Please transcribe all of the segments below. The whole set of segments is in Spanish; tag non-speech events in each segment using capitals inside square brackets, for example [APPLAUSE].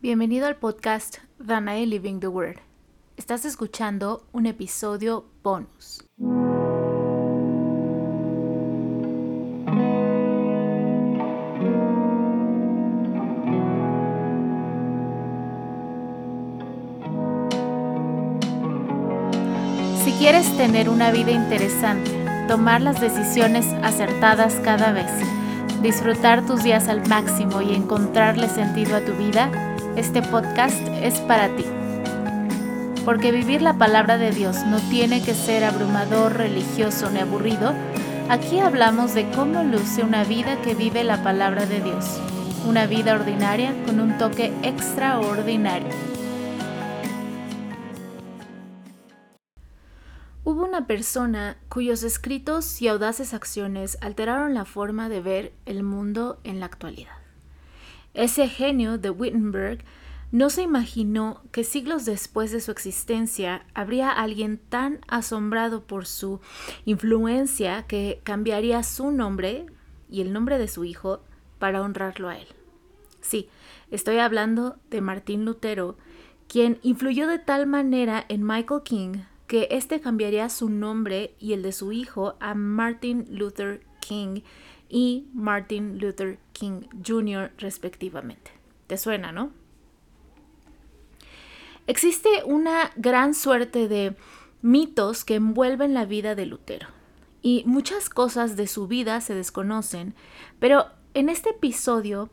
Bienvenido al podcast Danae Living the Word. Estás escuchando un episodio bonus. Si quieres tener una vida interesante, tomar las decisiones acertadas cada vez, disfrutar tus días al máximo y encontrarle sentido a tu vida, este podcast es para ti. Porque vivir la palabra de Dios no tiene que ser abrumador, religioso ni aburrido. Aquí hablamos de cómo luce una vida que vive la palabra de Dios. Una vida ordinaria con un toque extraordinario. Hubo una persona cuyos escritos y audaces acciones alteraron la forma de ver el mundo en la actualidad. Ese genio de Wittenberg no se imaginó que siglos después de su existencia habría alguien tan asombrado por su influencia que cambiaría su nombre y el nombre de su hijo para honrarlo a él. Sí, estoy hablando de Martín Lutero, quien influyó de tal manera en Michael King que éste cambiaría su nombre y el de su hijo a Martin Luther King y Martin Luther King Jr. respectivamente. ¿Te suena, no? Existe una gran suerte de mitos que envuelven la vida de Lutero y muchas cosas de su vida se desconocen, pero en este episodio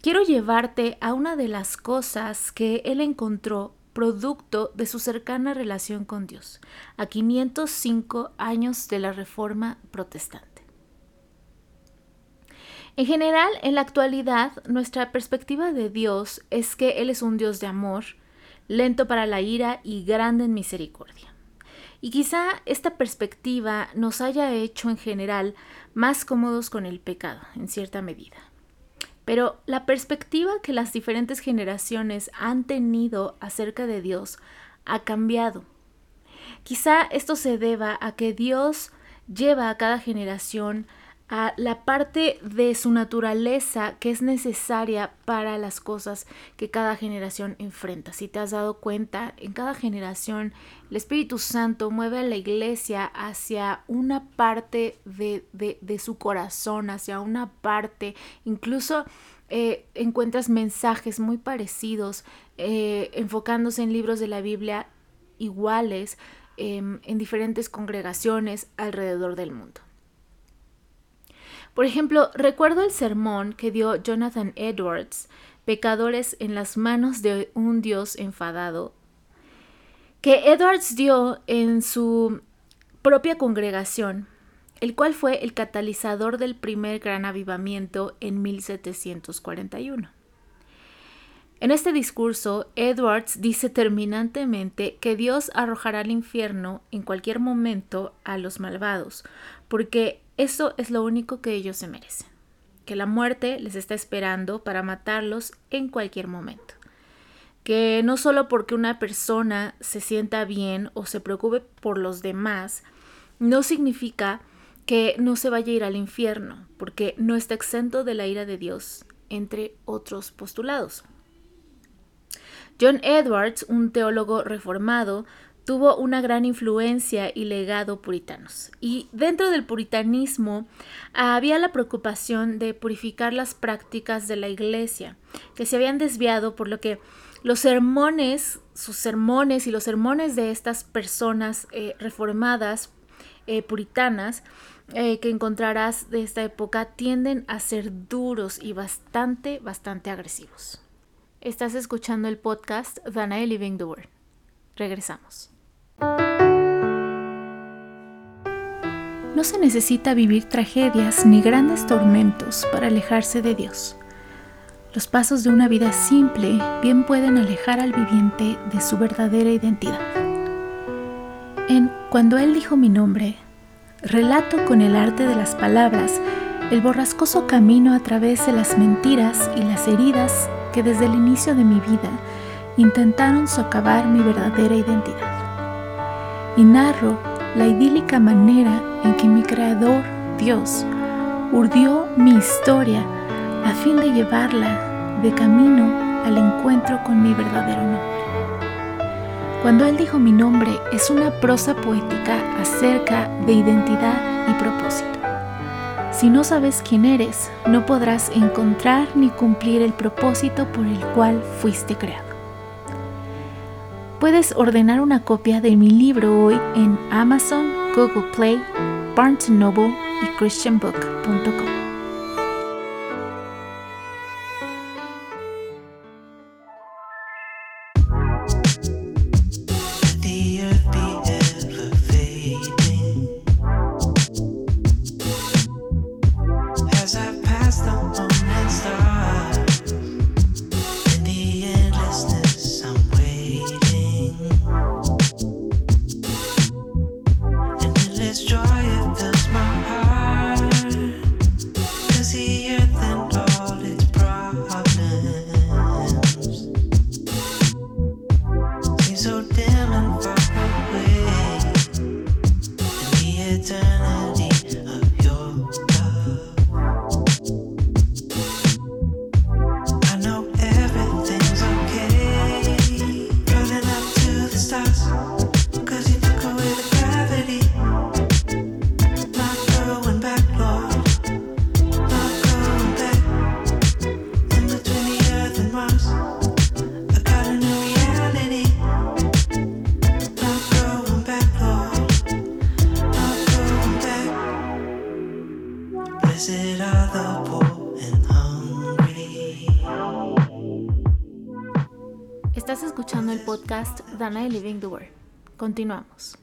quiero llevarte a una de las cosas que él encontró producto de su cercana relación con Dios, a 505 años de la Reforma Protestante. En general, en la actualidad, nuestra perspectiva de Dios es que Él es un Dios de amor, lento para la ira y grande en misericordia. Y quizá esta perspectiva nos haya hecho en general más cómodos con el pecado, en cierta medida. Pero la perspectiva que las diferentes generaciones han tenido acerca de Dios ha cambiado. Quizá esto se deba a que Dios lleva a cada generación a la parte de su naturaleza que es necesaria para las cosas que cada generación enfrenta. Si te has dado cuenta, en cada generación el Espíritu Santo mueve a la iglesia hacia una parte de, su corazón, hacia una parte, incluso eh, encuentras mensajes muy parecidos, eh, enfocándose en libros de la Biblia iguales em, en diferentes congregaciones alrededor del mundo. Por ejemplo, recuerdo el sermón que dio Jonathan Edwards, Pecadores en las manos de un Dios enfadado, que Edwards dio en su propia congregación, el cual fue el catalizador del primer gran avivamiento en 1741. En este discurso, Edwards dice terminantemente que Dios arrojará al infierno en cualquier momento a los malvados, porque eso es lo único que ellos se merecen, que la muerte les está esperando para matarlos en cualquier momento. Que no solo porque una persona se sienta bien o se preocupe por los demás, no significa que no se vaya a ir al infierno, porque no está exento de la ira de Dios, entre otros postulados. John Edwards, un teólogo reformado, tuvo una gran influencia y legado puritanos. Y dentro del puritanismo había la preocupación de purificar las prácticas de la iglesia, que se habían desviado por lo que los sermones, sus sermones y los sermones de estas personas eh, reformadas, eh, puritanas, eh, que encontrarás de esta época tienden a ser duros y bastante, bastante agresivos. Estás escuchando el podcast Danae Living the. Regresamos. No se necesita vivir tragedias ni grandes tormentos para alejarse de Dios. Los pasos de una vida simple bien pueden alejar al viviente de su verdadera identidad. En Cuando Él dijo mi nombre, relato con el arte de las palabras el borrascoso camino a través de las mentiras y las heridas que desde el inicio de mi vida intentaron socavar mi verdadera identidad. Y narro la idílica manera en que mi Creador, Dios, urdió mi historia a fin de llevarla de camino al encuentro con mi verdadero nombre. Cuando Él dijo mi nombre es una prosa poética acerca de identidad y propósito. Si no sabes quién eres, no podrás encontrar ni cumplir el propósito por el cual fuiste creado. Puedes ordenar una copia de mi libro hoy en Amazon, Google Play, Barnes Noble y christianbook.com. podcast Dana Living the Word. Continuamos.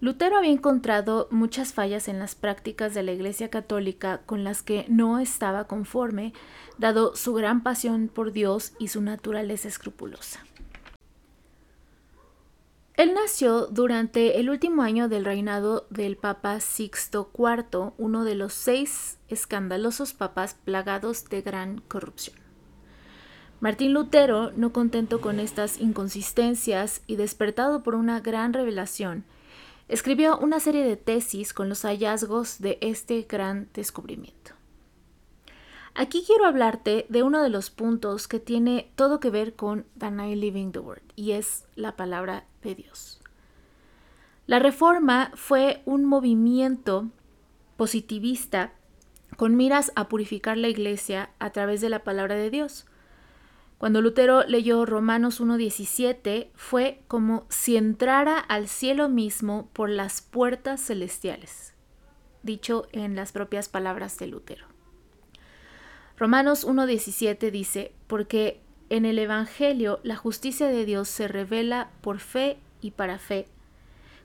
Lutero había encontrado muchas fallas en las prácticas de la Iglesia Católica con las que no estaba conforme, dado su gran pasión por Dios y su naturaleza escrupulosa. Él nació durante el último año del reinado del Papa Sixto IV, uno de los seis escandalosos papas plagados de gran corrupción. Martín Lutero, no contento con estas inconsistencias y despertado por una gran revelación, escribió una serie de tesis con los hallazgos de este gran descubrimiento. Aquí quiero hablarte de uno de los puntos que tiene todo que ver con Danae Living the Word, y es la palabra de Dios. La reforma fue un movimiento positivista con miras a purificar la iglesia a través de la palabra de Dios. Cuando Lutero leyó Romanos 1.17 fue como si entrara al cielo mismo por las puertas celestiales, dicho en las propias palabras de Lutero. Romanos 1.17 dice, porque en el Evangelio la justicia de Dios se revela por fe y para fe,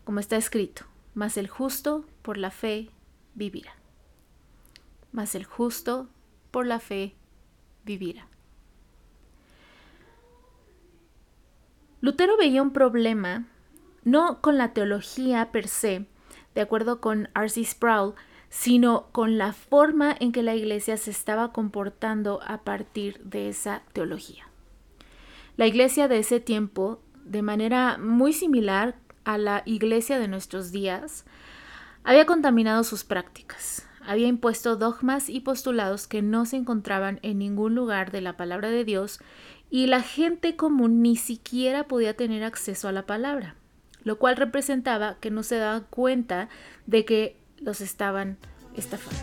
como está escrito, mas el justo por la fe vivirá. Mas el justo por la fe vivirá. Lutero veía un problema no con la teología per se, de acuerdo con R.C. Sproul, sino con la forma en que la iglesia se estaba comportando a partir de esa teología. La iglesia de ese tiempo, de manera muy similar a la iglesia de nuestros días, había contaminado sus prácticas, había impuesto dogmas y postulados que no se encontraban en ningún lugar de la palabra de Dios y la gente común ni siquiera podía tener acceso a la palabra, lo cual representaba que no se daban cuenta de que los estaban estafando.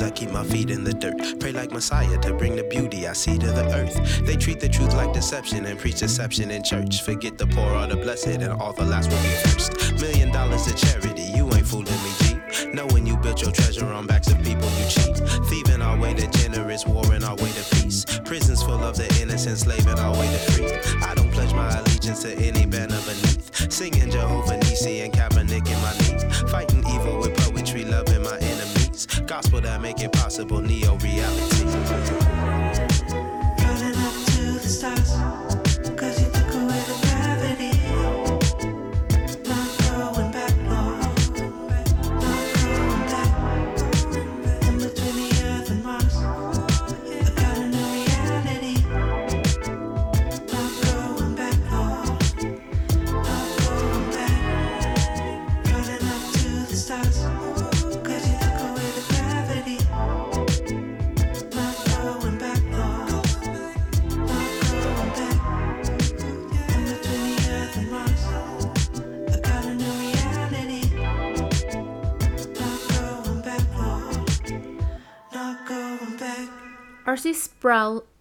I keep my feet in the dirt. Pray like Messiah to bring the beauty I see to the earth. They treat the truth like deception and preach deception in church. Forget the poor or the blessed, and all the last will be first. Million dollars to charity, you ain't fooling me, G. Knowing you built your treasure on backs of people you cheat. Thieving our way to generous, warring our way to peace. Prisons full of the innocent, slaving our way to free. I don't pledge my allegiance to any banner beneath. Singing Jehovah Nisi and Kaepernick Gospel that make it possible, neo reality.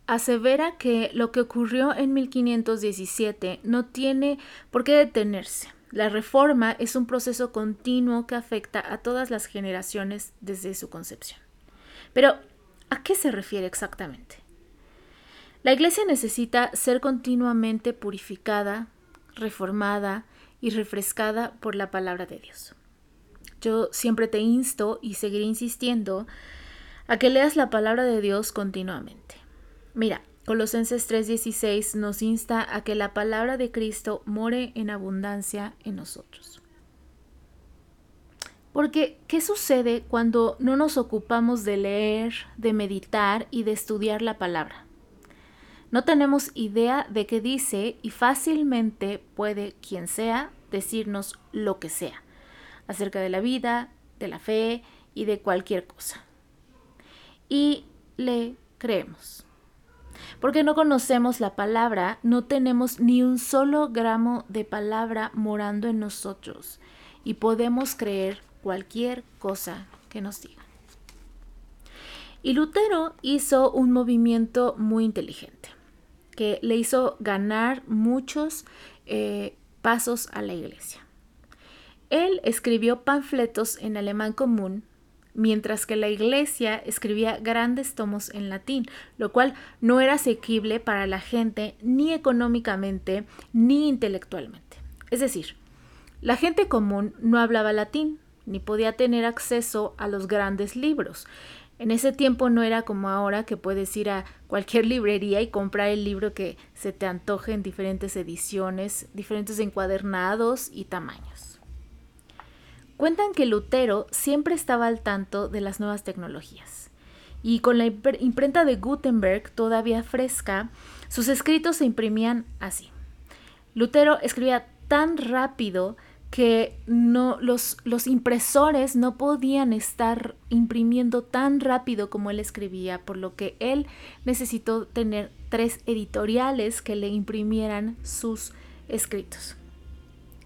Asevera que lo que ocurrió en 1517 no tiene por qué detenerse. La reforma es un proceso continuo que afecta a todas las generaciones desde su concepción. Pero, ¿a qué se refiere exactamente? La Iglesia necesita ser continuamente purificada, reformada y refrescada por la palabra de Dios. Yo siempre te insto y seguiré insistiendo a que leas la palabra de Dios continuamente. Mira, Colosenses 3:16 nos insta a que la palabra de Cristo more en abundancia en nosotros. Porque, ¿qué sucede cuando no nos ocupamos de leer, de meditar y de estudiar la palabra? No tenemos idea de qué dice y fácilmente puede quien sea decirnos lo que sea acerca de la vida, de la fe y de cualquier cosa. Y le creemos. Porque no conocemos la palabra, no tenemos ni un solo gramo de palabra morando en nosotros y podemos creer cualquier cosa que nos digan. Y Lutero hizo un movimiento muy inteligente que le hizo ganar muchos eh, pasos a la iglesia. Él escribió panfletos en alemán común, mientras que la iglesia escribía grandes tomos en latín, lo cual no era asequible para la gente ni económicamente ni intelectualmente. Es decir, la gente común no hablaba latín, ni podía tener acceso a los grandes libros. En ese tiempo no era como ahora que puedes ir a cualquier [LAUGHS] librería y comprar el libro que se te antoje en diferentes ediciones, diferentes encuadernados y tamaños. Cuentan que Lutero siempre estaba al tanto de las nuevas tecnologías y con la imprenta de Gutenberg todavía fresca, sus escritos se imprimían así. Lutero escribía tan rápido que los impresores no podían estar imprimiendo tan rápido como él escribía, por lo que él necesitó tener tres editoriales que le imprimieran sus escritos.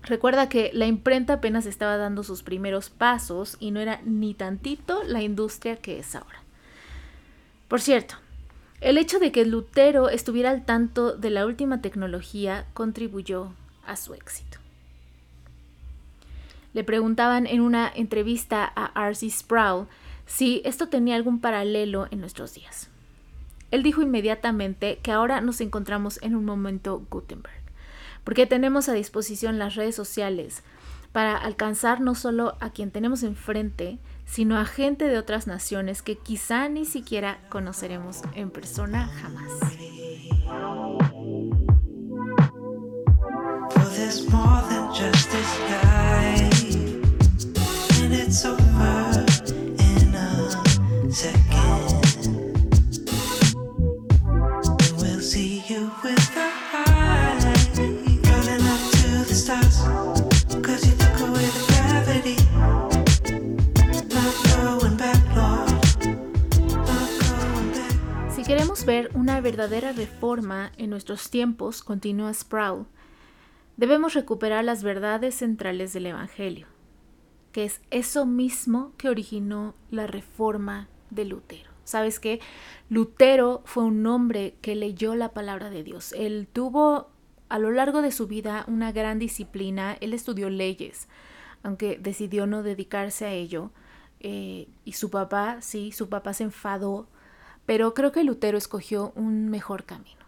Recuerda que la imprenta apenas estaba dando sus primeros pasos y no era ni tantito la industria que es ahora. Por cierto, el hecho de que Lutero estuviera al tanto de la última tecnología contribuyó a su éxito. Le preguntaban en una entrevista a R.C. Sproul si esto tenía algún paralelo en nuestros días. Él dijo inmediatamente que ahora nos encontramos en un momento Gutenberg, porque tenemos a disposición las redes sociales para alcanzar no solo a quien tenemos enfrente, sino a gente de otras naciones que quizá ni siquiera conoceremos en persona jamás. Si queremos ver una verdadera reforma en nuestros tiempos, continúa Sproul, debemos recuperar las verdades centrales del Evangelio que es eso mismo que originó la reforma de Lutero. ¿Sabes qué? Lutero fue un hombre que leyó la palabra de Dios. Él tuvo a lo largo de su vida una gran disciplina. Él estudió leyes, aunque decidió no dedicarse a ello. Eh, y su papá, sí, su papá se enfadó, pero creo que Lutero escogió un mejor camino.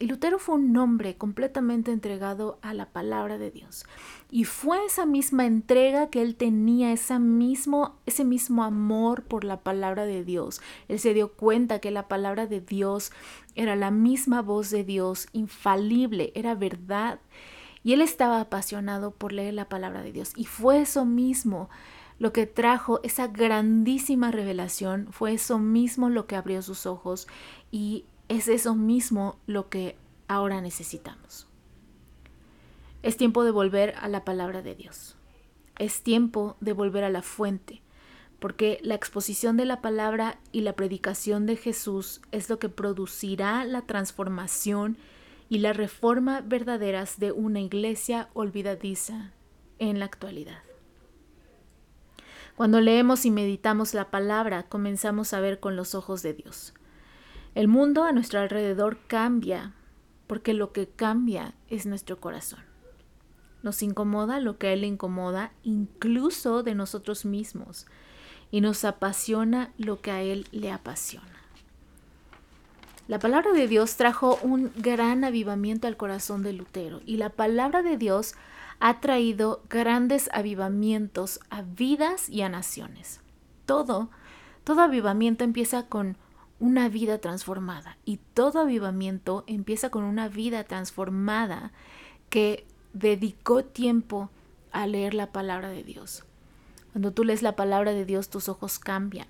Y Lutero fue un hombre completamente entregado a la palabra de Dios. Y fue esa misma entrega que él tenía, ese mismo, ese mismo amor por la palabra de Dios. Él se dio cuenta que la palabra de Dios era la misma voz de Dios, infalible, era verdad. Y él estaba apasionado por leer la palabra de Dios. Y fue eso mismo lo que trajo esa grandísima revelación, fue eso mismo lo que abrió sus ojos y es eso mismo lo que ahora necesitamos. Es tiempo de volver a la palabra de Dios. Es tiempo de volver a la fuente, porque la exposición de la palabra y la predicación de Jesús es lo que producirá la transformación y la reforma verdaderas de una iglesia olvidadiza en la actualidad. Cuando leemos y meditamos la palabra, comenzamos a ver con los ojos de Dios. El mundo a nuestro alrededor cambia porque lo que cambia es nuestro corazón. Nos incomoda lo que a Él le incomoda, incluso de nosotros mismos, y nos apasiona lo que a Él le apasiona. La palabra de Dios trajo un gran avivamiento al corazón de Lutero y la palabra de Dios ha traído grandes avivamientos a vidas y a naciones. Todo, todo avivamiento empieza con una vida transformada y todo avivamiento empieza con una vida transformada que dedicó tiempo a leer la palabra de Dios. Cuando tú lees la palabra de Dios, tus ojos cambian,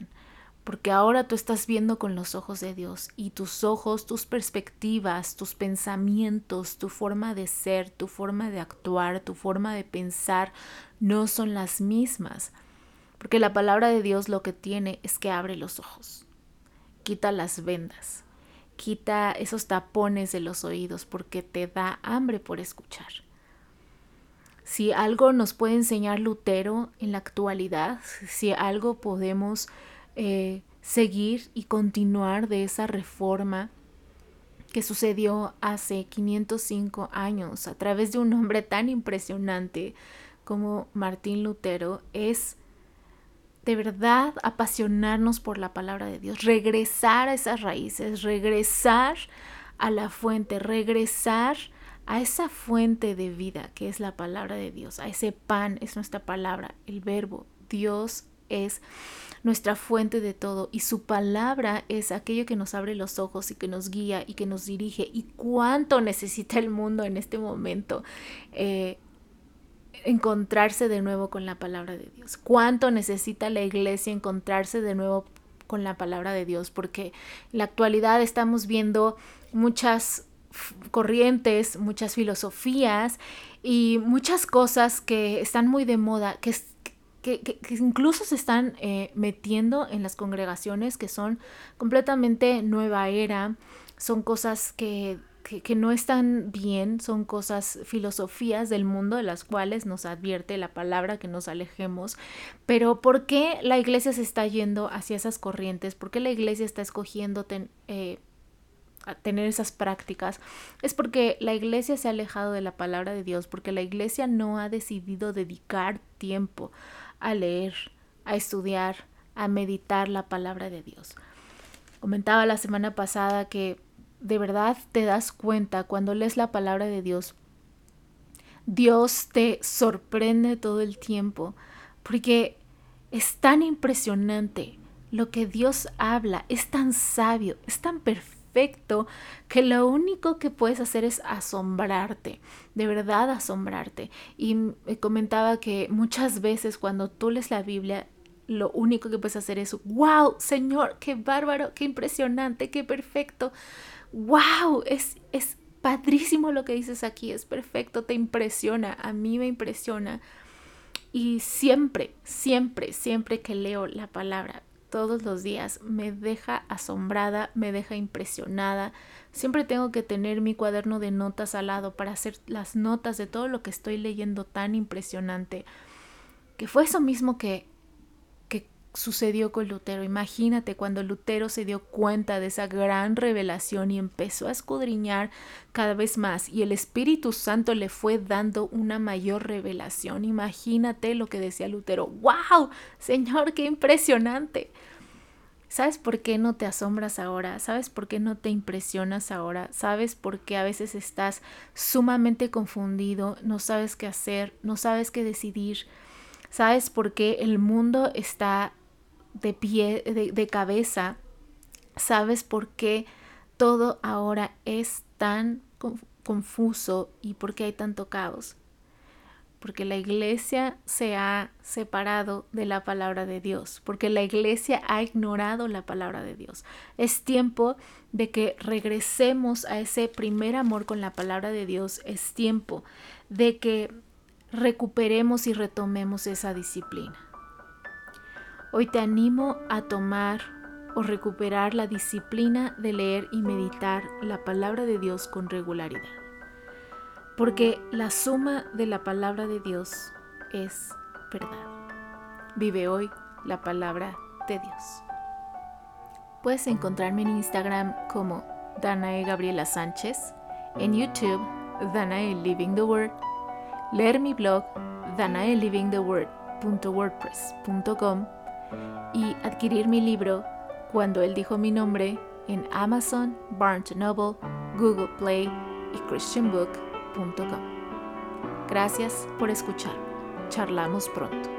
porque ahora tú estás viendo con los ojos de Dios y tus ojos, tus perspectivas, tus pensamientos, tu forma de ser, tu forma de actuar, tu forma de pensar no son las mismas. Porque la palabra de Dios lo que tiene es que abre los ojos, quita las vendas, quita esos tapones de los oídos porque te da hambre por escuchar. Si algo nos puede enseñar Lutero en la actualidad, si algo podemos eh, seguir y continuar de esa reforma que sucedió hace 505 años a través de un hombre tan impresionante como Martín Lutero es de verdad apasionarnos por la palabra de Dios, regresar a esas raíces, regresar a la fuente, regresar a esa fuente de vida que es la palabra de Dios, a ese pan es nuestra palabra, el verbo, Dios es nuestra fuente de todo y su palabra es aquello que nos abre los ojos y que nos guía y que nos dirige. Y cuánto necesita el mundo en este momento eh, encontrarse de nuevo con la palabra de Dios, cuánto necesita la iglesia encontrarse de nuevo con la palabra de Dios, porque en la actualidad estamos viendo muchas corrientes, muchas filosofías y muchas cosas que están muy de moda, que, que, incluso se están eh, metiendo en las congregaciones que son completamente nueva era, son cosas que, que, no están bien, son cosas, filosofías del mundo de las cuales nos advierte la palabra que nos alejemos. Pero ¿por qué la iglesia se está yendo hacia esas corrientes? ¿Por qué la iglesia está escogiendo tener esas prácticas? Es porque la iglesia se ha alejado de la palabra de Dios, porque la iglesia no ha decidido dedicar tiempo a leer, a estudiar, a meditar la palabra de Dios. Comentaba la semana pasada que de verdad te das cuenta cuando lees la palabra de Dios. Dios te sorprende todo el tiempo porque es tan impresionante lo que Dios habla, es tan sabio, es tan perfecto que lo único que puedes hacer es asombrarte, de verdad asombrarte. Y me comentaba que muchas veces cuando tú lees la Biblia, lo único que puedes hacer es, wow, Señor, qué bárbaro, qué impresionante, qué perfecto. Wow, es, es padrísimo lo que dices aquí, es perfecto, te impresiona, a mí me impresiona. Y siempre, siempre, siempre que leo la palabra, todos los días, me deja asombrada, me deja impresionada. Siempre tengo que tener mi cuaderno de notas al lado para hacer las notas de todo lo que estoy leyendo tan impresionante. Que fue eso mismo que sucedió con Lutero. Imagínate cuando Lutero se dio cuenta de esa gran revelación y empezó a escudriñar cada vez más y el Espíritu Santo le fue dando una mayor revelación. Imagínate lo que decía Lutero. ¡Wow! Señor, qué impresionante. ¿Sabes por qué no te asombras ahora? ¿Sabes por qué no te impresionas ahora? ¿Sabes por qué a veces estás sumamente confundido, no sabes qué hacer, no sabes qué decidir? ¿Sabes por qué el mundo está de pie, de, cabeza, sabes por qué todo ahora es tan confuso y por qué hay tanto caos. Porque la iglesia se ha separado de la palabra de Dios, porque la iglesia ha ignorado la palabra de Dios. Es tiempo de que regresemos a ese primer amor con la palabra de Dios. Es tiempo de que recuperemos y retomemos esa disciplina. Hoy te animo a tomar o recuperar la disciplina de leer y meditar la palabra de Dios con regularidad. Porque la suma de la palabra de Dios es verdad. Vive hoy la palabra de Dios. Puedes encontrarme en Instagram como Danae Gabriela Sánchez, en YouTube Danae Living the Word, leer mi blog danaelivingtheword.wordpress.com y adquirir mi libro Cuando él dijo mi nombre en Amazon, Barnes Noble, Google Play y christianbook.com. Gracias por escuchar. Charlamos pronto.